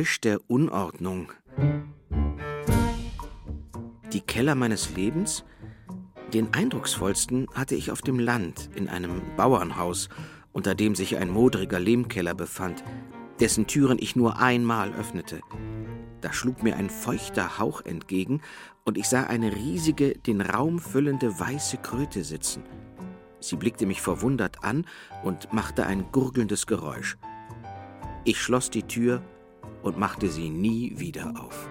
Geräusch der Unordnung. Die Keller meines Lebens? Den eindrucksvollsten hatte ich auf dem Land, in einem Bauernhaus, unter dem sich ein modriger Lehmkeller befand, dessen Türen ich nur einmal öffnete. Da schlug mir ein feuchter Hauch entgegen, und ich sah eine riesige, den Raum füllende weiße Kröte sitzen. Sie blickte mich verwundert an und machte ein gurgelndes Geräusch. Ich schloss die Tür und machte sie nie wieder auf.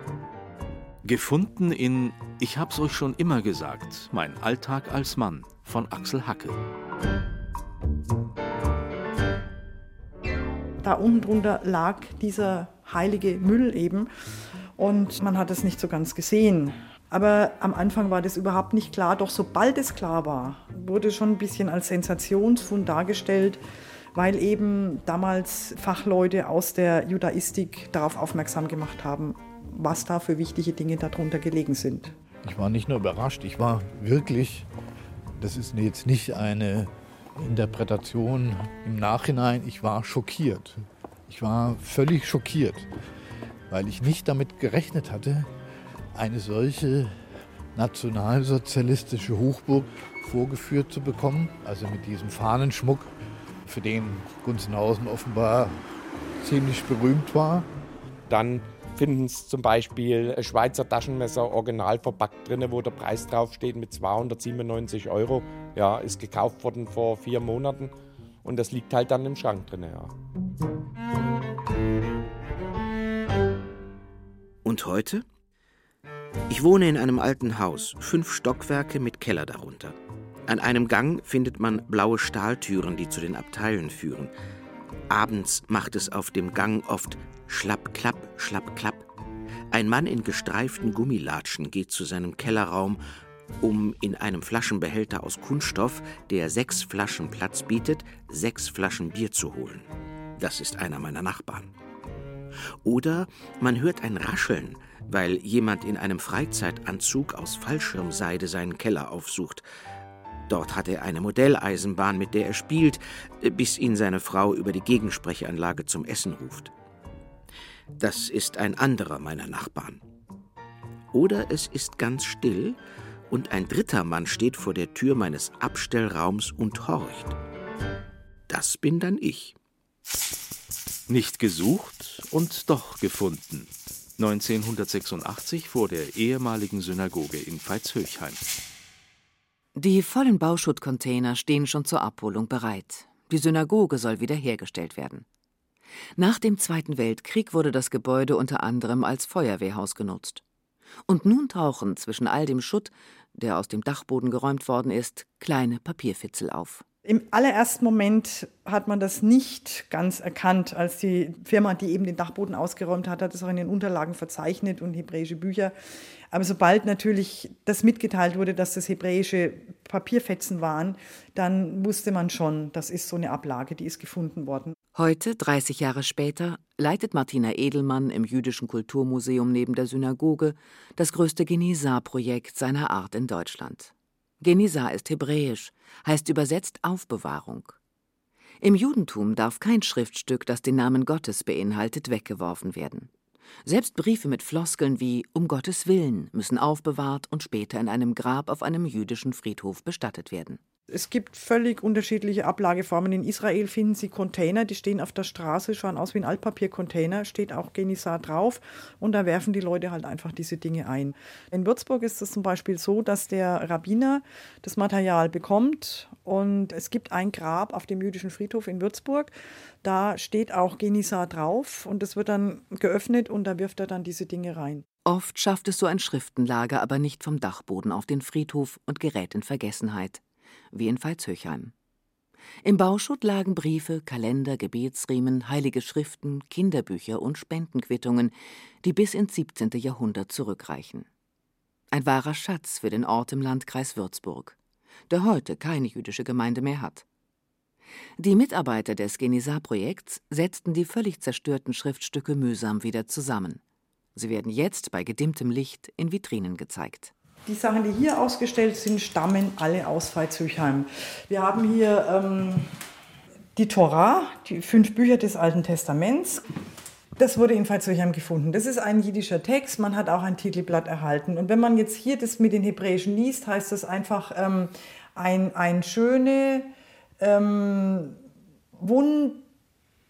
Gefunden in Ich hab's euch schon immer gesagt, mein Alltag als Mann von Axel Hacke. Da unten drunter lag dieser heilige Müll eben und man hat es nicht so ganz gesehen. Aber am Anfang war das überhaupt nicht klar. Doch sobald es klar war, wurde schon ein bisschen als Sensationsfund dargestellt, weil eben damals Fachleute aus der Judaistik darauf aufmerksam gemacht haben, was da für wichtige Dinge darunter gelegen sind. Ich war nicht nur überrascht, ich war wirklich, das ist jetzt nicht eine Interpretation im Nachhinein, ich war schockiert. Ich war völlig schockiert, weil ich nicht damit gerechnet hatte, eine solche nationalsozialistische Hochburg vorgeführt zu bekommen, also mit diesem Fahnenschmuck, für den Gunzenhausen offenbar ziemlich berühmt war. Dann finden Sie zum Beispiel ein Schweizer Taschenmesser original verpackt drin, wo der Preis draufsteht mit 297 Euro. Ja, ist gekauft worden vor vier Monaten und das liegt halt dann im Schrank drin. Ja. Und heute? Ich wohne in einem alten Haus, fünf Stockwerke mit Keller darunter. An einem Gang findet man blaue Stahltüren, die zu den Abteilen führen. Abends macht es auf dem Gang oft schlapp, klapp, schlapp, klapp. Ein Mann in gestreiften Gummilatschen geht zu seinem Kellerraum, um in einem Flaschenbehälter aus Kunststoff, der sechs Flaschen Platz bietet, sechs Flaschen Bier zu holen. Das ist einer meiner Nachbarn. Oder man hört ein Rascheln, weil jemand in einem Freizeitanzug aus Fallschirmseide seinen Keller aufsucht. Dort hat er eine Modelleisenbahn, mit der er spielt, bis ihn seine Frau über die Gegensprechanlage zum Essen ruft. Das ist ein anderer meiner Nachbarn. Oder es ist ganz still und ein dritter Mann steht vor der Tür meines Abstellraums und horcht. Das bin dann ich. Nicht gesucht und doch gefunden. 1986 vor der ehemaligen Synagoge in Veitshöchheim. Die vollen Bauschuttcontainer stehen schon zur Abholung bereit. Die Synagoge soll wiederhergestellt werden. Nach dem Zweiten Weltkrieg wurde das Gebäude unter anderem als Feuerwehrhaus genutzt. Und nun tauchen zwischen all dem Schutt, der aus dem Dachboden geräumt worden ist, kleine Papierfitzel auf. Im allerersten Moment hat man das nicht ganz erkannt, als die Firma, die eben den Dachboden ausgeräumt hat, hat es auch in den Unterlagen verzeichnet und hebräische Bücher. Aber sobald natürlich das mitgeteilt wurde, dass das hebräische Papierfetzen waren, dann wusste man schon, das ist so eine Ablage, die ist gefunden worden. Heute, 30 Jahre später, leitet Martina Edelmann im Jüdischen Kulturmuseum neben der Synagoge das größte Genisar-Projekt seiner Art in Deutschland. Genisar ist hebräisch, heißt übersetzt Aufbewahrung. Im Judentum darf kein Schriftstück, das den Namen Gottes beinhaltet, weggeworfen werden. Selbst Briefe mit Floskeln wie Um Gottes Willen müssen aufbewahrt und später in einem Grab auf einem jüdischen Friedhof bestattet werden. Es gibt völlig unterschiedliche Ablageformen. In Israel finden Sie Container, die stehen auf der Straße, schauen aus wie ein Altpapiercontainer, steht auch Genisar drauf und da werfen die Leute halt einfach diese Dinge ein. In Würzburg ist es zum Beispiel so, dass der Rabbiner das Material bekommt und es gibt ein Grab auf dem jüdischen Friedhof in Würzburg. Da steht auch Genisar drauf und es wird dann geöffnet und da wirft er dann diese Dinge rein. Oft schafft es so ein Schriftenlager aber nicht vom Dachboden auf den Friedhof und gerät in Vergessenheit wie in Veitshöchheim. Im Bauschutt lagen Briefe, Kalender, Gebetsriemen, heilige Schriften, Kinderbücher und Spendenquittungen, die bis ins 17. Jahrhundert zurückreichen. Ein wahrer Schatz für den Ort im Landkreis Würzburg, der heute keine jüdische Gemeinde mehr hat. Die Mitarbeiter des Genisar-Projekts setzten die völlig zerstörten Schriftstücke mühsam wieder zusammen. Sie werden jetzt bei gedimmtem Licht in Vitrinen gezeigt. Die Sachen, die hier ausgestellt sind, stammen alle aus Veitshöchheim. Wir haben hier ähm, die Torah, die fünf Bücher des Alten Testaments. Das wurde in Veitshöchheim gefunden. Das ist ein jiddischer Text. Man hat auch ein Titelblatt erhalten. Und wenn man jetzt hier das mit den Hebräischen liest, heißt das einfach ähm, ein, ein schöne, ähm, wund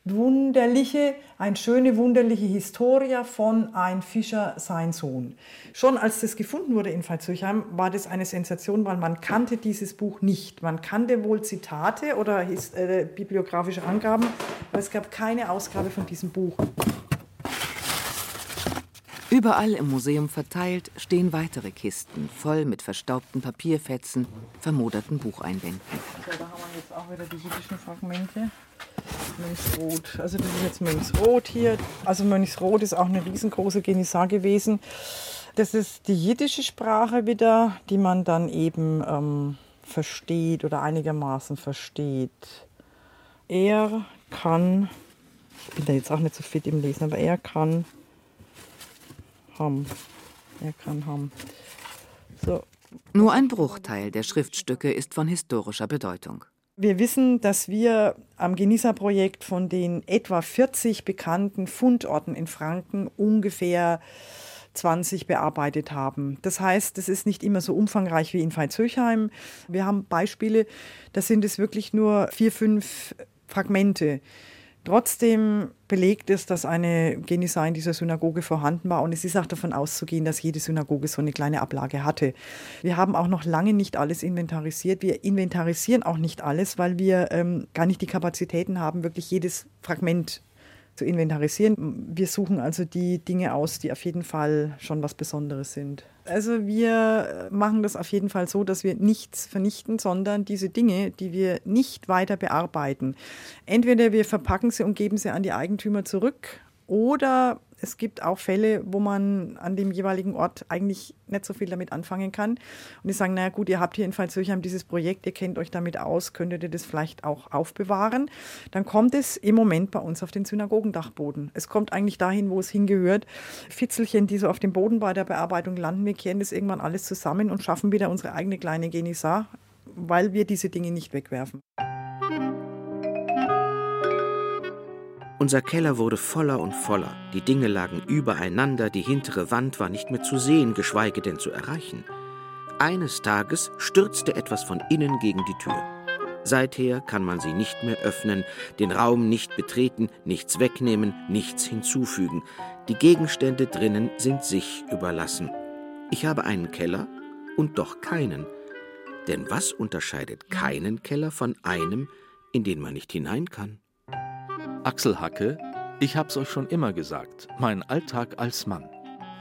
wunderliche, eine schöne, wunderliche Historia von ein Fischer, sein Sohn. Schon als das gefunden wurde in Veitshöchheim, war das eine Sensation, weil man kannte dieses Buch nicht. Man kannte wohl Zitate oder äh, bibliografische Angaben, aber es gab keine Ausgabe von diesem Buch. Überall im Museum verteilt stehen weitere Kisten, voll mit verstaubten Papierfetzen, vermoderten Bucheinbänden. So, da haben wir jetzt auch wieder die jüdischen Fragmente. Mönchsrot. Also das ist jetzt Mönchsrot hier. Also Mönchsrot ist auch eine riesengroße Genissar gewesen. Das ist die jiddische Sprache wieder, die man dann eben ähm, versteht oder einigermaßen versteht. Er kann, ich bin da jetzt auch nicht so fit im Lesen, aber er kann haben. Er kann haben. So. Nur ein Bruchteil der Schriftstücke ist von historischer Bedeutung. Wir wissen, dass wir am Genießer-Projekt von den etwa 40 bekannten Fundorten in Franken ungefähr 20 bearbeitet haben. Das heißt, es ist nicht immer so umfangreich wie in Veitshöchheim. Wir haben Beispiele, da sind es wirklich nur vier, fünf Fragmente. Trotzdem belegt es, dass eine Genisa in dieser Synagoge vorhanden war und es ist auch davon auszugehen, dass jede Synagoge so eine kleine Ablage hatte. Wir haben auch noch lange nicht alles inventarisiert. Wir inventarisieren auch nicht alles, weil wir ähm, gar nicht die Kapazitäten haben, wirklich jedes Fragment zu inventarisieren. Wir suchen also die Dinge aus, die auf jeden Fall schon was Besonderes sind. Also wir machen das auf jeden Fall so, dass wir nichts vernichten, sondern diese Dinge, die wir nicht weiter bearbeiten, entweder wir verpacken sie und geben sie an die Eigentümer zurück oder es gibt auch Fälle, wo man an dem jeweiligen Ort eigentlich nicht so viel damit anfangen kann. Und die sagen, naja gut, ihr habt hier in Pfalzürchheim dieses Projekt, ihr kennt euch damit aus, könntet ihr das vielleicht auch aufbewahren. Dann kommt es im Moment bei uns auf den Synagogendachboden. Es kommt eigentlich dahin, wo es hingehört. Fitzelchen, die so auf dem Boden bei der Bearbeitung landen, wir kehren das irgendwann alles zusammen und schaffen wieder unsere eigene kleine Genisa, weil wir diese Dinge nicht wegwerfen. Unser Keller wurde voller und voller. Die Dinge lagen übereinander, die hintere Wand war nicht mehr zu sehen, geschweige denn zu erreichen. Eines Tages stürzte etwas von innen gegen die Tür. Seither kann man sie nicht mehr öffnen, den Raum nicht betreten, nichts wegnehmen, nichts hinzufügen. Die Gegenstände drinnen sind sich überlassen. Ich habe einen Keller und doch keinen. Denn was unterscheidet keinen Keller von einem, in den man nicht hinein kann? Axel Hacke, ich hab's euch schon immer gesagt, mein Alltag als Mann.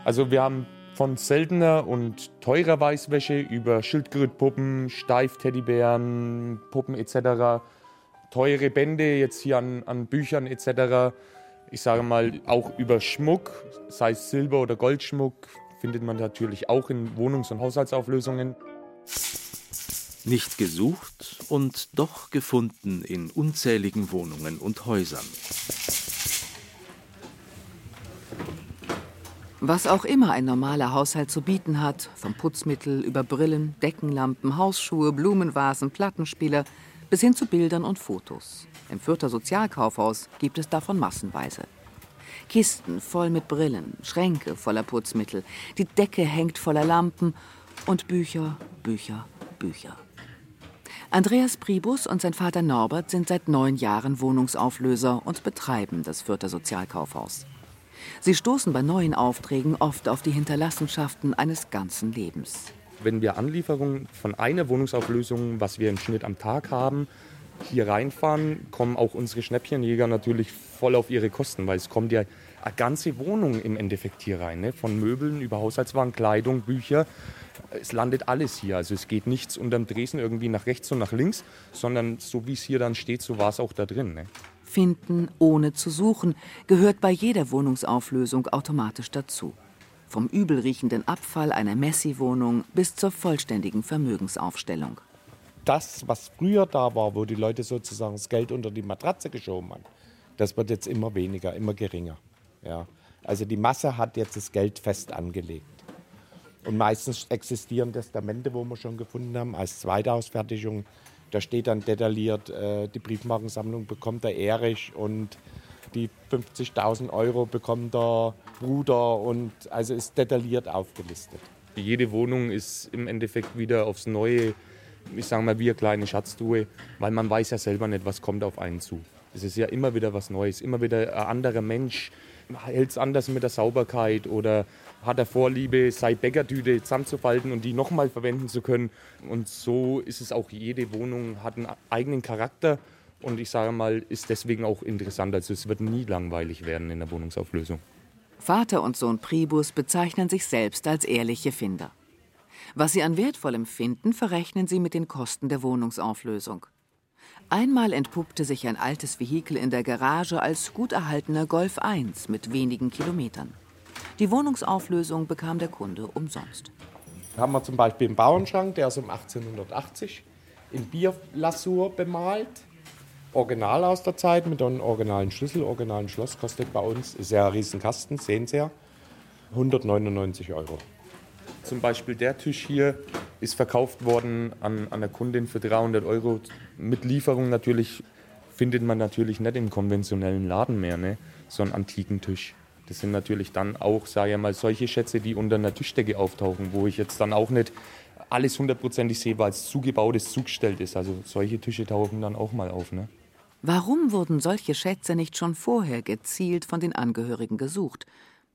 Also wir haben von seltener und teurer Weißwäsche über Schildkrötpuppen, Steif-Teddybären, Puppen etc., teure Bände jetzt hier an, an Büchern etc., ich sage mal auch über Schmuck, sei es Silber- oder Goldschmuck, findet man natürlich auch in Wohnungs- und Haushaltsauflösungen. Nicht gesucht und doch gefunden in unzähligen Wohnungen und Häusern. Was auch immer ein normaler Haushalt zu bieten hat, vom Putzmittel über Brillen, Deckenlampen, Hausschuhe, Blumenvasen, Plattenspieler bis hin zu Bildern und Fotos. Im Fürther Sozialkaufhaus gibt es davon massenweise. Kisten voll mit Brillen, Schränke voller Putzmittel, die Decke hängt voller Lampen und Bücher, Bücher, Bücher. Andreas Pribus und sein Vater Norbert sind seit neun Jahren Wohnungsauflöser und betreiben das Fürther Sozialkaufhaus. Sie stoßen bei neuen Aufträgen oft auf die Hinterlassenschaften eines ganzen Lebens. Wenn wir Anlieferungen von einer Wohnungsauflösung, was wir im Schnitt am Tag haben, hier reinfahren, kommen auch unsere Schnäppchenjäger natürlich voll auf ihre Kosten, weil es kommt ja eine ganze Wohnung im Endeffekt hier rein. Ne? Von Möbeln über Haushaltswaren, Kleidung, Bücher. Es landet alles hier. Also es geht nichts unterm Dresen irgendwie nach rechts und nach links, sondern so wie es hier dann steht, so war es auch da drin. Ne? Finden ohne zu suchen gehört bei jeder Wohnungsauflösung automatisch dazu. Vom übelriechenden Abfall einer Messi-Wohnung bis zur vollständigen Vermögensaufstellung. Das, was früher da war, wo die Leute sozusagen das Geld unter die Matratze geschoben haben, das wird jetzt immer weniger, immer geringer. Ja. Also die Masse hat jetzt das Geld fest angelegt. Und meistens existieren Testamente, wo wir schon gefunden haben, als zweite Ausfertigung. Da steht dann detailliert, äh, die Briefmarkensammlung bekommt der Erich und die 50.000 Euro bekommt der Bruder und also ist detailliert aufgelistet. Jede Wohnung ist im Endeffekt wieder aufs Neue, ich sage mal, wie eine kleine Schatztruhe, weil man weiß ja selber nicht, was kommt auf einen zu. Es ist ja immer wieder was Neues, immer wieder ein anderer Mensch hält es anders mit der Sauberkeit oder hat er Vorliebe, sei Bäckertüte zusammenzufalten und die nochmal verwenden zu können. Und so ist es auch, jede Wohnung hat einen eigenen Charakter und ich sage mal, ist deswegen auch interessant. Also es wird nie langweilig werden in der Wohnungsauflösung. Vater und Sohn Pribus bezeichnen sich selbst als ehrliche Finder. Was sie an Wertvollem finden, verrechnen sie mit den Kosten der Wohnungsauflösung. Einmal entpuppte sich ein altes Vehikel in der Garage als gut erhaltener Golf 1 mit wenigen Kilometern. Die Wohnungsauflösung bekam der Kunde umsonst. Haben wir zum Beispiel einen Bauernschrank, der ist um 1880 in Bierlasur bemalt Original aus der Zeit mit einem originalen Schlüssel, originalen Schloss, kostet bei uns, ist ja ein Riesenkasten, sehen Sie ja, 199 Euro. Zum Beispiel der Tisch hier ist verkauft worden an, an der Kundin für 300 Euro. Mit Lieferung natürlich findet man natürlich nicht im konventionellen Laden mehr, ne? so einen antiken Tisch. Das sind natürlich dann auch, sage ich mal, solche Schätze, die unter einer Tischdecke auftauchen, wo ich jetzt dann auch nicht alles hundertprozentig sehe, weil es zugebautes zugestellt ist. Also solche Tische tauchen dann auch mal auf. Ne? Warum wurden solche Schätze nicht schon vorher gezielt von den Angehörigen gesucht?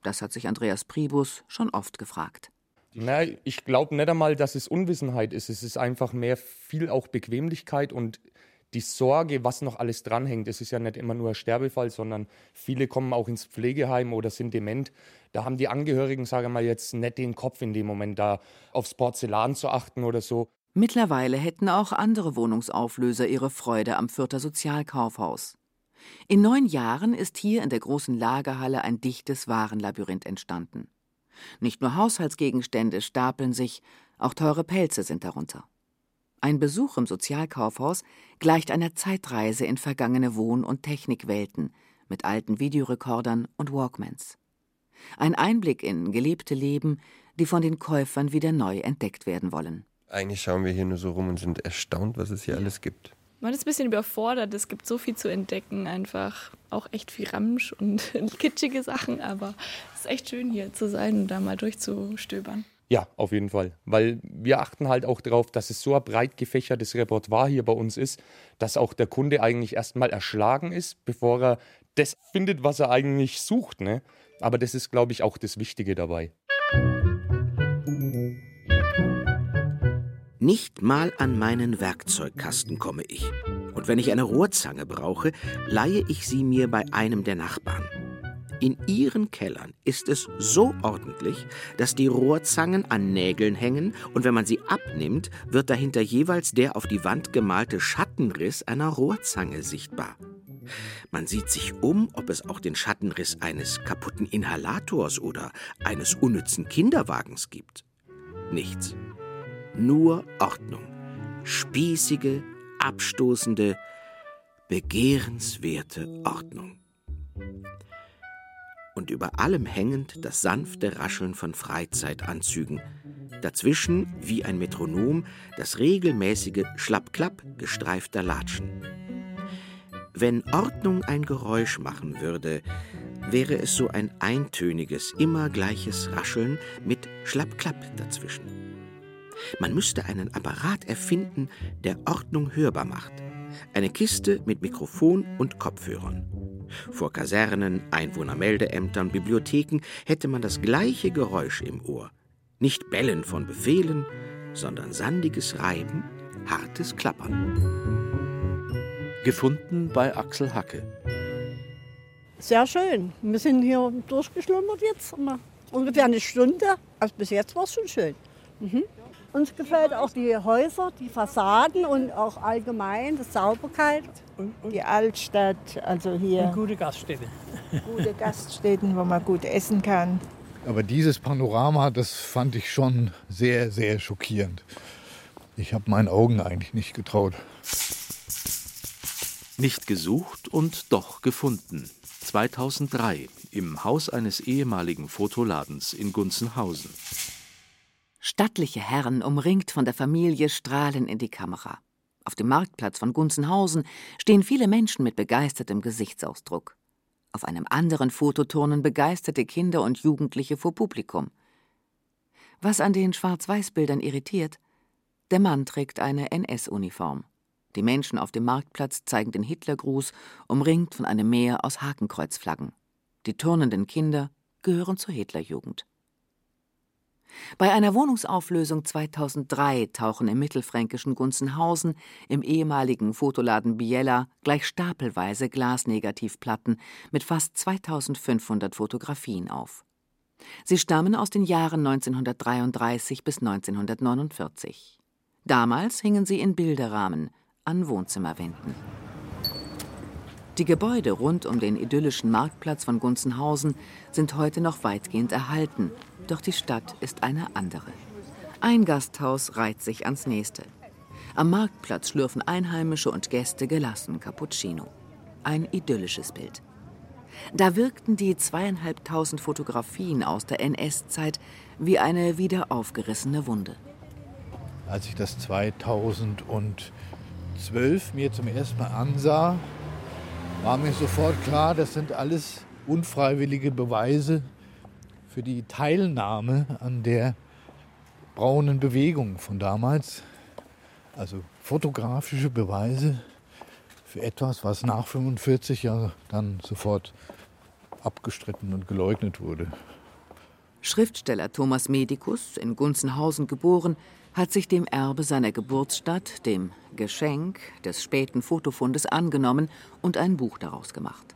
Das hat sich Andreas Pribus schon oft gefragt. Na, ich glaube nicht einmal, dass es Unwissenheit ist. Es ist einfach mehr viel auch Bequemlichkeit und die Sorge, was noch alles dranhängt. Es ist ja nicht immer nur ein Sterbefall, sondern viele kommen auch ins Pflegeheim oder sind dement. Da haben die Angehörigen, sage ich mal, jetzt nicht den Kopf in dem Moment, da aufs Porzellan zu achten oder so. Mittlerweile hätten auch andere Wohnungsauflöser ihre Freude am Fürther Sozialkaufhaus. In neun Jahren ist hier in der großen Lagerhalle ein dichtes Warenlabyrinth entstanden. Nicht nur Haushaltsgegenstände stapeln sich, auch teure Pelze sind darunter. Ein Besuch im Sozialkaufhaus gleicht einer Zeitreise in vergangene Wohn- und Technikwelten mit alten Videorekordern und Walkmans. Ein Einblick in gelebte Leben, die von den Käufern wieder neu entdeckt werden wollen. Eigentlich schauen wir hier nur so rum und sind erstaunt, was es hier alles gibt. Man ist ein bisschen überfordert. Es gibt so viel zu entdecken, einfach auch echt viel Ramsch und kitschige Sachen, aber es ist echt schön hier zu sein und da mal durchzustöbern. Ja, auf jeden Fall. Weil wir achten halt auch darauf, dass es so ein breit gefächertes Repertoire hier bei uns ist, dass auch der Kunde eigentlich erstmal erschlagen ist, bevor er das findet, was er eigentlich sucht. Ne? Aber das ist, glaube ich, auch das Wichtige dabei. Nicht mal an meinen Werkzeugkasten komme ich. Und wenn ich eine Rohrzange brauche, leihe ich sie mir bei einem der Nachbarn. In ihren Kellern ist es so ordentlich, dass die Rohrzangen an Nägeln hängen und wenn man sie abnimmt, wird dahinter jeweils der auf die Wand gemalte Schattenriss einer Rohrzange sichtbar. Man sieht sich um, ob es auch den Schattenriss eines kaputten Inhalators oder eines unnützen Kinderwagens gibt. Nichts nur Ordnung. Spießige, abstoßende, begehrenswerte Ordnung. Und über allem hängend das sanfte Rascheln von Freizeitanzügen. Dazwischen, wie ein Metronom, das regelmäßige Schlapp-Klapp gestreifter Latschen. Wenn Ordnung ein Geräusch machen würde, wäre es so ein eintöniges, immer gleiches Rascheln mit Schlapp-Klapp dazwischen. Man müsste einen Apparat erfinden, der Ordnung hörbar macht. Eine Kiste mit Mikrofon und Kopfhörern. Vor Kasernen, Einwohnermeldeämtern, Bibliotheken hätte man das gleiche Geräusch im Ohr. Nicht Bellen von Befehlen, sondern sandiges Reiben, hartes Klappern. Gefunden bei Axel Hacke. Sehr schön. Wir sind hier durchgeschlummert jetzt. Ungefähr eine Stunde. Also bis jetzt war es schon schön. Mhm. Uns gefällt auch die Häuser, die Fassaden und auch allgemein die Sauberkeit. Und die Altstadt, also hier. Und gute Gaststätten. Gute Gaststätten, wo man gut essen kann. Aber dieses Panorama, das fand ich schon sehr, sehr schockierend. Ich habe meinen Augen eigentlich nicht getraut. Nicht gesucht und doch gefunden. 2003 im Haus eines ehemaligen Fotoladens in Gunzenhausen. Stattliche Herren, umringt von der Familie, strahlen in die Kamera. Auf dem Marktplatz von Gunzenhausen stehen viele Menschen mit begeistertem Gesichtsausdruck. Auf einem anderen Foto turnen begeisterte Kinder und Jugendliche vor Publikum. Was an den Schwarz-Weiß-Bildern irritiert, der Mann trägt eine NS-Uniform. Die Menschen auf dem Marktplatz zeigen den Hitlergruß, umringt von einem Meer aus Hakenkreuzflaggen. Die turnenden Kinder gehören zur Hitlerjugend. Bei einer Wohnungsauflösung 2003 tauchen im mittelfränkischen Gunzenhausen im ehemaligen Fotoladen Biella gleich stapelweise Glasnegativplatten mit fast 2500 Fotografien auf. Sie stammen aus den Jahren 1933 bis 1949. Damals hingen sie in Bilderrahmen an Wohnzimmerwänden. Die Gebäude rund um den idyllischen Marktplatz von Gunzenhausen sind heute noch weitgehend erhalten, doch die Stadt ist eine andere. Ein Gasthaus reiht sich ans nächste. Am Marktplatz schlürfen Einheimische und Gäste gelassen Cappuccino. Ein idyllisches Bild. Da wirkten die zweieinhalbtausend Fotografien aus der NS-Zeit wie eine wieder aufgerissene Wunde. Als ich das 2012 mir zum ersten Mal ansah, war mir sofort klar, das sind alles unfreiwillige Beweise für die Teilnahme an der braunen Bewegung von damals. Also fotografische Beweise für etwas, was nach 45 ja dann sofort abgestritten und geleugnet wurde. Schriftsteller Thomas Medikus, in Gunzenhausen geboren, hat sich dem Erbe seiner Geburtsstadt, dem Geschenk des späten Fotofundes angenommen und ein Buch daraus gemacht.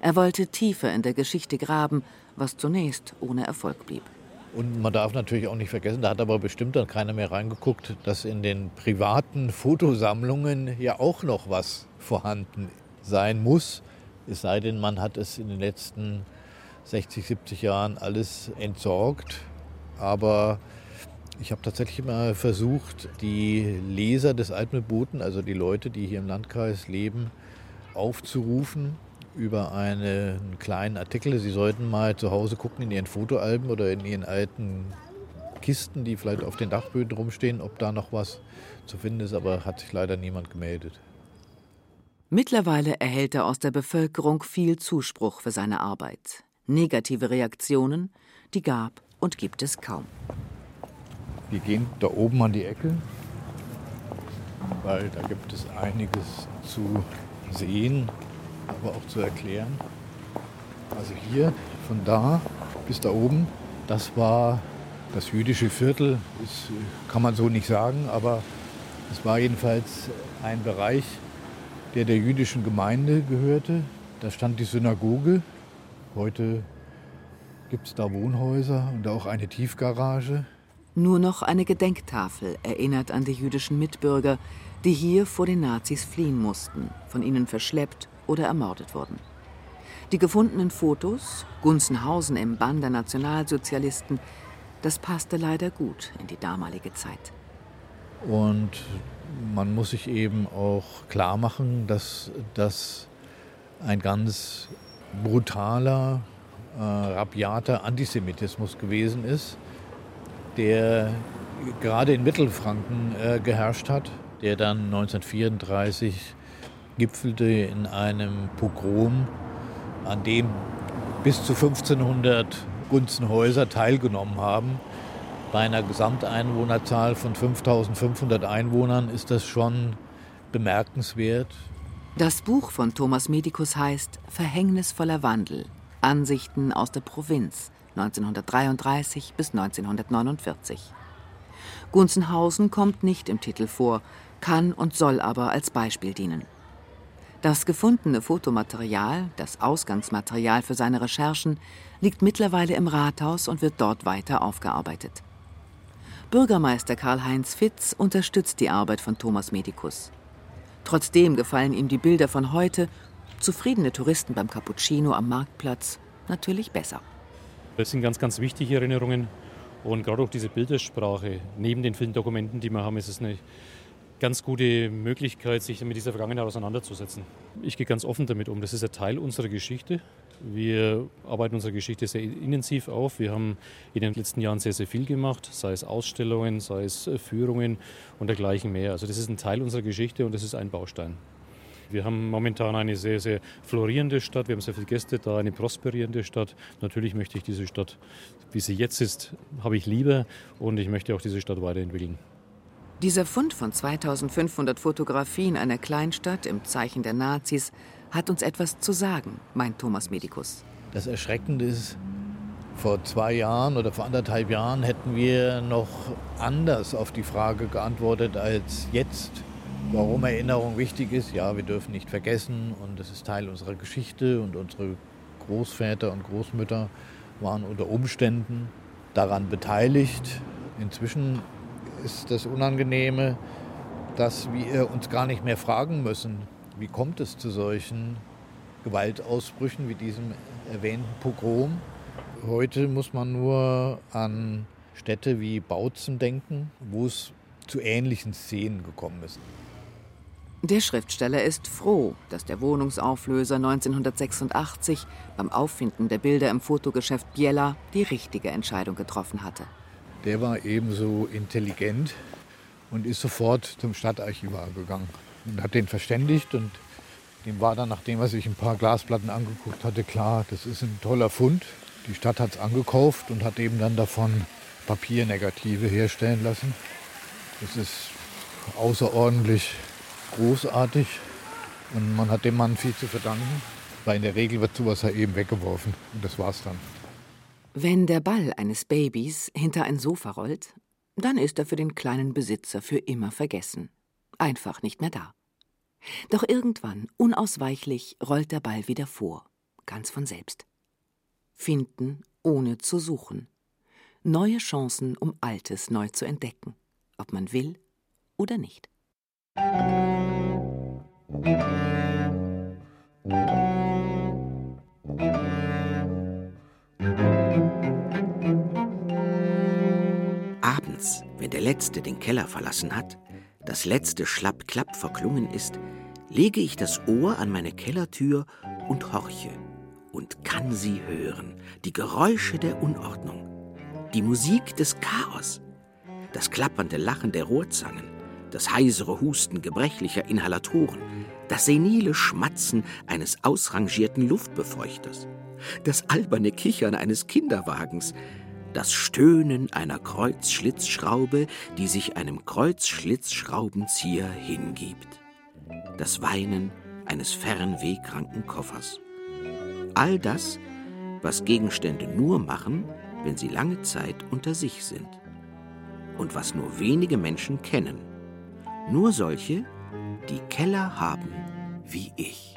Er wollte tiefer in der Geschichte graben, was zunächst ohne Erfolg blieb. Und man darf natürlich auch nicht vergessen, da hat aber bestimmt dann keiner mehr reingeguckt, dass in den privaten Fotosammlungen ja auch noch was vorhanden sein muss. Es sei denn, man hat es in den letzten 60, 70 Jahren alles entsorgt. Aber ich habe tatsächlich immer versucht, die Leser des Altmühlboten, also die Leute, die hier im Landkreis leben, aufzurufen über einen kleinen Artikel. Sie sollten mal zu Hause gucken in Ihren Fotoalben oder in Ihren alten Kisten, die vielleicht auf den Dachböden rumstehen, ob da noch was zu finden ist, aber hat sich leider niemand gemeldet. Mittlerweile erhält er aus der Bevölkerung viel Zuspruch für seine Arbeit. Negative Reaktionen, die gab und gibt es kaum. Wir gehen da oben an die Ecke, weil da gibt es einiges zu sehen aber auch zu erklären. Also hier von da bis da oben, das war das jüdische Viertel, ist, kann man so nicht sagen, aber es war jedenfalls ein Bereich, der der jüdischen Gemeinde gehörte. Da stand die Synagoge. Heute gibt es da Wohnhäuser und auch eine Tiefgarage. Nur noch eine Gedenktafel erinnert an die jüdischen Mitbürger, die hier vor den Nazis fliehen mussten, von ihnen verschleppt oder ermordet wurden. Die gefundenen Fotos, Gunzenhausen im Bann der Nationalsozialisten, das passte leider gut in die damalige Zeit. Und man muss sich eben auch klar machen, dass das ein ganz brutaler, äh, rabiater Antisemitismus gewesen ist, der gerade in Mittelfranken äh, geherrscht hat, der dann 1934 gipfelte in einem Pogrom, an dem bis zu 1500 Gunzenhäuser teilgenommen haben. Bei einer Gesamteinwohnerzahl von 5500 Einwohnern ist das schon bemerkenswert. Das Buch von Thomas Medikus heißt Verhängnisvoller Wandel. Ansichten aus der Provinz 1933 bis 1949. Gunzenhausen kommt nicht im Titel vor, kann und soll aber als Beispiel dienen. Das gefundene Fotomaterial, das Ausgangsmaterial für seine Recherchen, liegt mittlerweile im Rathaus und wird dort weiter aufgearbeitet. Bürgermeister Karl-Heinz Fitz unterstützt die Arbeit von Thomas Medikus. Trotzdem gefallen ihm die Bilder von heute, zufriedene Touristen beim Cappuccino am Marktplatz, natürlich besser. Das sind ganz, ganz wichtige Erinnerungen. Und gerade auch diese Bildersprache, neben den vielen Dokumenten, die wir haben, ist es eine ganz gute Möglichkeit, sich mit dieser Vergangenheit auseinanderzusetzen. Ich gehe ganz offen damit um. Das ist ein Teil unserer Geschichte. Wir arbeiten unsere Geschichte sehr intensiv auf. Wir haben in den letzten Jahren sehr, sehr viel gemacht, sei es Ausstellungen, sei es Führungen und dergleichen mehr. Also das ist ein Teil unserer Geschichte und das ist ein Baustein. Wir haben momentan eine sehr, sehr florierende Stadt. Wir haben sehr viele Gäste da, eine prosperierende Stadt. Natürlich möchte ich diese Stadt, wie sie jetzt ist, habe ich lieber und ich möchte auch diese Stadt weiterentwickeln. Dieser Fund von 2500 Fotografien einer Kleinstadt im Zeichen der Nazis hat uns etwas zu sagen, meint Thomas Medikus. Das Erschreckende ist, vor zwei Jahren oder vor anderthalb Jahren hätten wir noch anders auf die Frage geantwortet als jetzt. Warum Erinnerung wichtig ist, ja, wir dürfen nicht vergessen und es ist Teil unserer Geschichte und unsere Großväter und Großmütter waren unter Umständen daran beteiligt. Inzwischen ist das Unangenehme, dass wir uns gar nicht mehr fragen müssen, wie kommt es zu solchen Gewaltausbrüchen wie diesem erwähnten Pogrom. Heute muss man nur an Städte wie Bautzen denken, wo es zu ähnlichen Szenen gekommen ist. Der Schriftsteller ist froh, dass der Wohnungsauflöser 1986 beim Auffinden der Bilder im Fotogeschäft Biella die richtige Entscheidung getroffen hatte der war ebenso intelligent und ist sofort zum Stadtarchivar gegangen und hat den verständigt und dem war dann, nachdem er sich ein paar Glasplatten angeguckt hatte, klar, das ist ein toller Fund. Die Stadt hat es angekauft und hat eben dann davon Papiernegative herstellen lassen. Das ist außerordentlich großartig und man hat dem Mann viel zu verdanken, weil in der Regel wird sowas ja eben weggeworfen und das war's dann. Wenn der Ball eines Babys hinter ein Sofa rollt, dann ist er für den kleinen Besitzer für immer vergessen. Einfach nicht mehr da. Doch irgendwann, unausweichlich, rollt der Ball wieder vor, ganz von selbst. Finden, ohne zu suchen. Neue Chancen, um Altes neu zu entdecken, ob man will oder nicht. Abends, der Letzte den Keller verlassen hat, das letzte Schlapp-Klapp verklungen ist, lege ich das Ohr an meine Kellertür und horche und kann sie hören, die Geräusche der Unordnung, die Musik des Chaos, das klappernde Lachen der Rohrzangen, das heisere Husten gebrechlicher Inhalatoren, das senile Schmatzen eines ausrangierten Luftbefeuchters, das alberne Kichern eines Kinderwagens, das Stöhnen einer Kreuzschlitzschraube, die sich einem Kreuzschlitzschraubenzieher hingibt, das Weinen eines fernwehkranken Koffers. All das, was Gegenstände nur machen, wenn sie lange Zeit unter sich sind. Und was nur wenige Menschen kennen. Nur solche, die Keller haben wie ich.